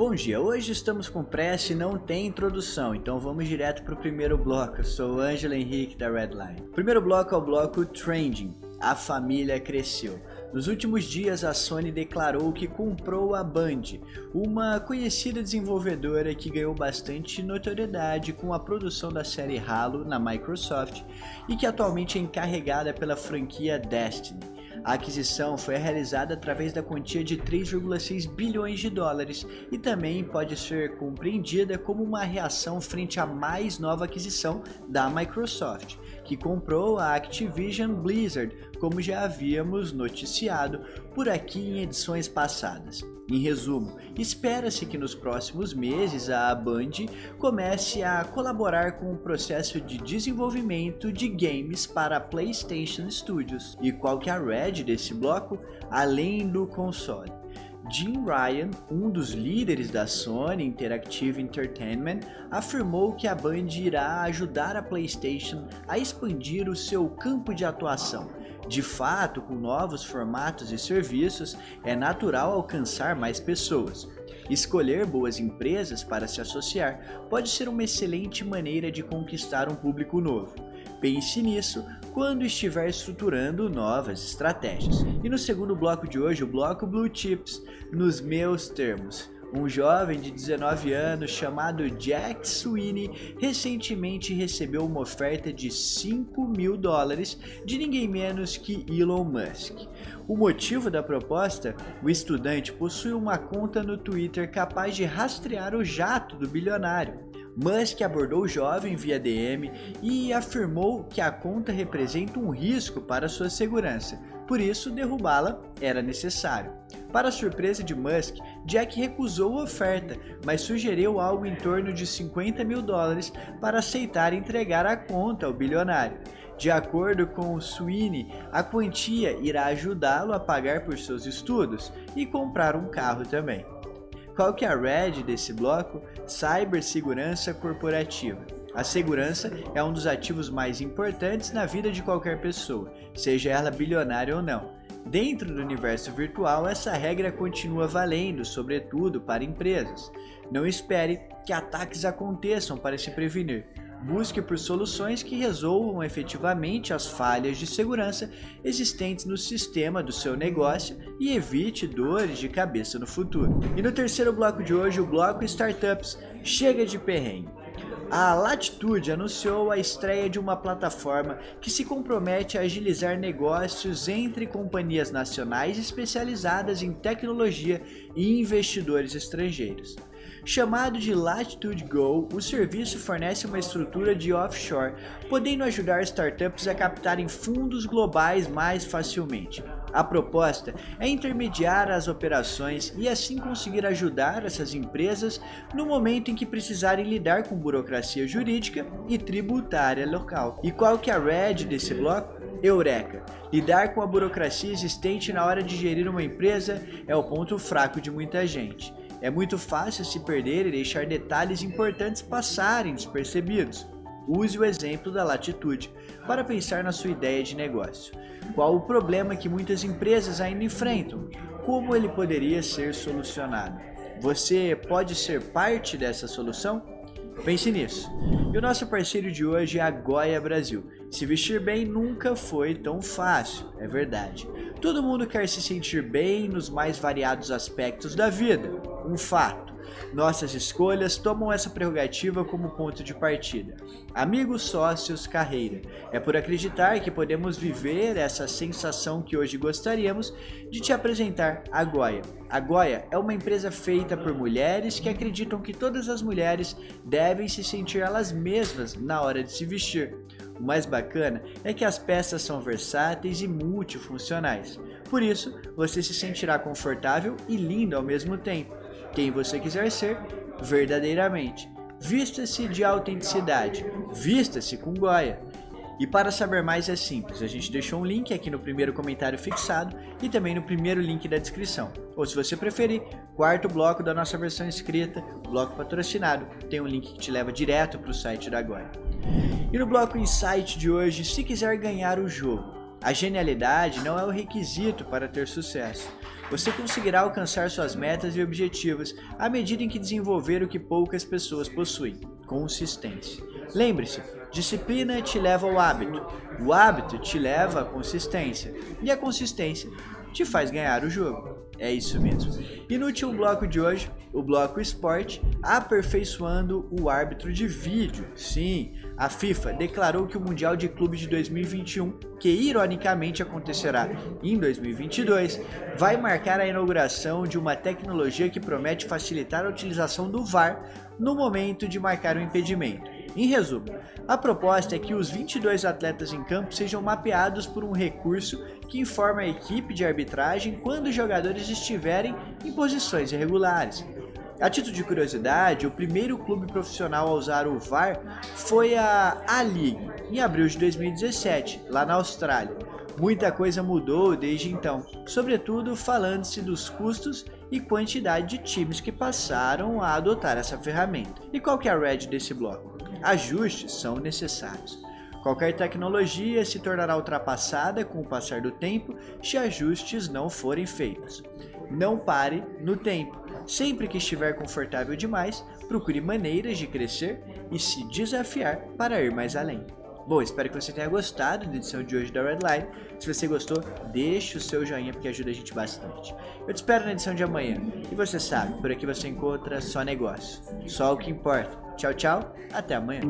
Bom dia, hoje estamos com pressa e não tem introdução, então vamos direto para o primeiro bloco. Eu sou o Ângelo Henrique da Redline. O primeiro bloco é o bloco Trending. A família cresceu. Nos últimos dias, a Sony declarou que comprou a Band, uma conhecida desenvolvedora que ganhou bastante notoriedade com a produção da série Halo na Microsoft e que atualmente é encarregada pela franquia Destiny. A aquisição foi realizada através da quantia de 3,6 bilhões de dólares e também pode ser compreendida como uma reação frente à mais nova aquisição da Microsoft, que comprou a Activision Blizzard, como já havíamos noticiado por aqui em edições passadas. Em resumo, espera-se que nos próximos meses a Band comece a colaborar com o processo de desenvolvimento de games para PlayStation Studios. E qual que é a red desse bloco? Além do console. Jim Ryan, um dos líderes da Sony Interactive Entertainment, afirmou que a Band irá ajudar a PlayStation a expandir o seu campo de atuação de fato, com novos formatos e serviços, é natural alcançar mais pessoas. Escolher boas empresas para se associar pode ser uma excelente maneira de conquistar um público novo. Pense nisso quando estiver estruturando novas estratégias. E no segundo bloco de hoje, o bloco Blue Chips, nos meus termos. Um jovem de 19 anos chamado Jack Sweeney recentemente recebeu uma oferta de 5 mil dólares de ninguém menos que Elon Musk. O motivo da proposta? O estudante possui uma conta no Twitter capaz de rastrear o jato do bilionário. Musk abordou o jovem via DM e afirmou que a conta representa um risco para sua segurança, por isso derrubá-la era necessário. Para surpresa de Musk, Jack recusou a oferta, mas sugeriu algo em torno de 50 mil dólares para aceitar entregar a conta ao bilionário. De acordo com Sweeney, a quantia irá ajudá-lo a pagar por seus estudos e comprar um carro também. Qual que é a red desse bloco? Cibersegurança corporativa. A segurança é um dos ativos mais importantes na vida de qualquer pessoa, seja ela bilionária ou não. Dentro do universo virtual, essa regra continua valendo, sobretudo para empresas. Não espere que ataques aconteçam para se prevenir. Busque por soluções que resolvam efetivamente as falhas de segurança existentes no sistema do seu negócio e evite dores de cabeça no futuro. E no terceiro bloco de hoje, o bloco Startups chega de perrengue. A Latitude anunciou a estreia de uma plataforma que se compromete a agilizar negócios entre companhias nacionais especializadas em tecnologia e investidores estrangeiros. Chamado de Latitude Go, o serviço fornece uma estrutura de offshore, podendo ajudar startups a captarem fundos globais mais facilmente. A proposta é intermediar as operações e assim conseguir ajudar essas empresas no momento em que precisarem lidar com burocracia jurídica e tributária local. E qual que é a red desse bloco? Eureka! Lidar com a burocracia existente na hora de gerir uma empresa é o ponto fraco de muita gente. É muito fácil se perder e deixar detalhes importantes passarem despercebidos. Use o exemplo da latitude para pensar na sua ideia de negócio. Qual o problema que muitas empresas ainda enfrentam? Como ele poderia ser solucionado? Você pode ser parte dessa solução? Pense nisso. E o nosso parceiro de hoje é a Goia Brasil. Se vestir bem nunca foi tão fácil, é verdade. Todo mundo quer se sentir bem nos mais variados aspectos da vida, um fato. Nossas escolhas tomam essa prerrogativa como ponto de partida. Amigos, sócios, carreira. É por acreditar que podemos viver essa sensação que hoje gostaríamos de te apresentar a Goia. A Goia é uma empresa feita por mulheres que acreditam que todas as mulheres devem se sentir elas mesmas na hora de se vestir. O mais bacana é que as peças são versáteis e multifuncionais. Por isso, você se sentirá confortável e lindo ao mesmo tempo. Quem você quiser ser, verdadeiramente. Vista-se de autenticidade. Vista-se com Goia. E para saber mais é simples, a gente deixou um link aqui no primeiro comentário fixado e também no primeiro link da descrição. Ou se você preferir, quarto bloco da nossa versão escrita, bloco patrocinado, tem um link que te leva direto para o site da Goia. E no bloco Insight de hoje, se quiser ganhar o jogo, A genialidade não é o requisito para ter sucesso. Você conseguirá alcançar suas metas e objetivos à medida em que desenvolver o que poucas pessoas possuem: consistência. Lembre-se, disciplina te leva ao hábito, o hábito te leva à consistência, e a consistência te faz ganhar o jogo. É isso mesmo. E no último bloco de hoje, o bloco esporte, aperfeiçoando o árbitro de vídeo. Sim, a FIFA declarou que o Mundial de Clubes de 2021, que ironicamente acontecerá em 2022, vai marcar a inauguração de uma tecnologia que promete facilitar a utilização do VAR no momento de marcar o impedimento. Em resumo, a proposta é que os 22 atletas em campo sejam mapeados por um recurso que informa a equipe de arbitragem quando os jogadores estiverem em posições irregulares. A título de curiosidade, o primeiro clube profissional a usar o VAR foi a A-League, em abril de 2017, lá na Austrália. Muita coisa mudou desde então, sobretudo falando-se dos custos e quantidade de times que passaram a adotar essa ferramenta. E qual que é a red desse bloco? Ajustes são necessários. Qualquer tecnologia se tornará ultrapassada com o passar do tempo se ajustes não forem feitos. Não pare no tempo. Sempre que estiver confortável demais, procure maneiras de crescer e se desafiar para ir mais além. Bom, espero que você tenha gostado da edição de hoje da Redline. Se você gostou, deixe o seu joinha porque ajuda a gente bastante. Eu te espero na edição de amanhã. E você sabe, por aqui você encontra só negócio. Só o que importa. Tchau, tchau. Até amanhã.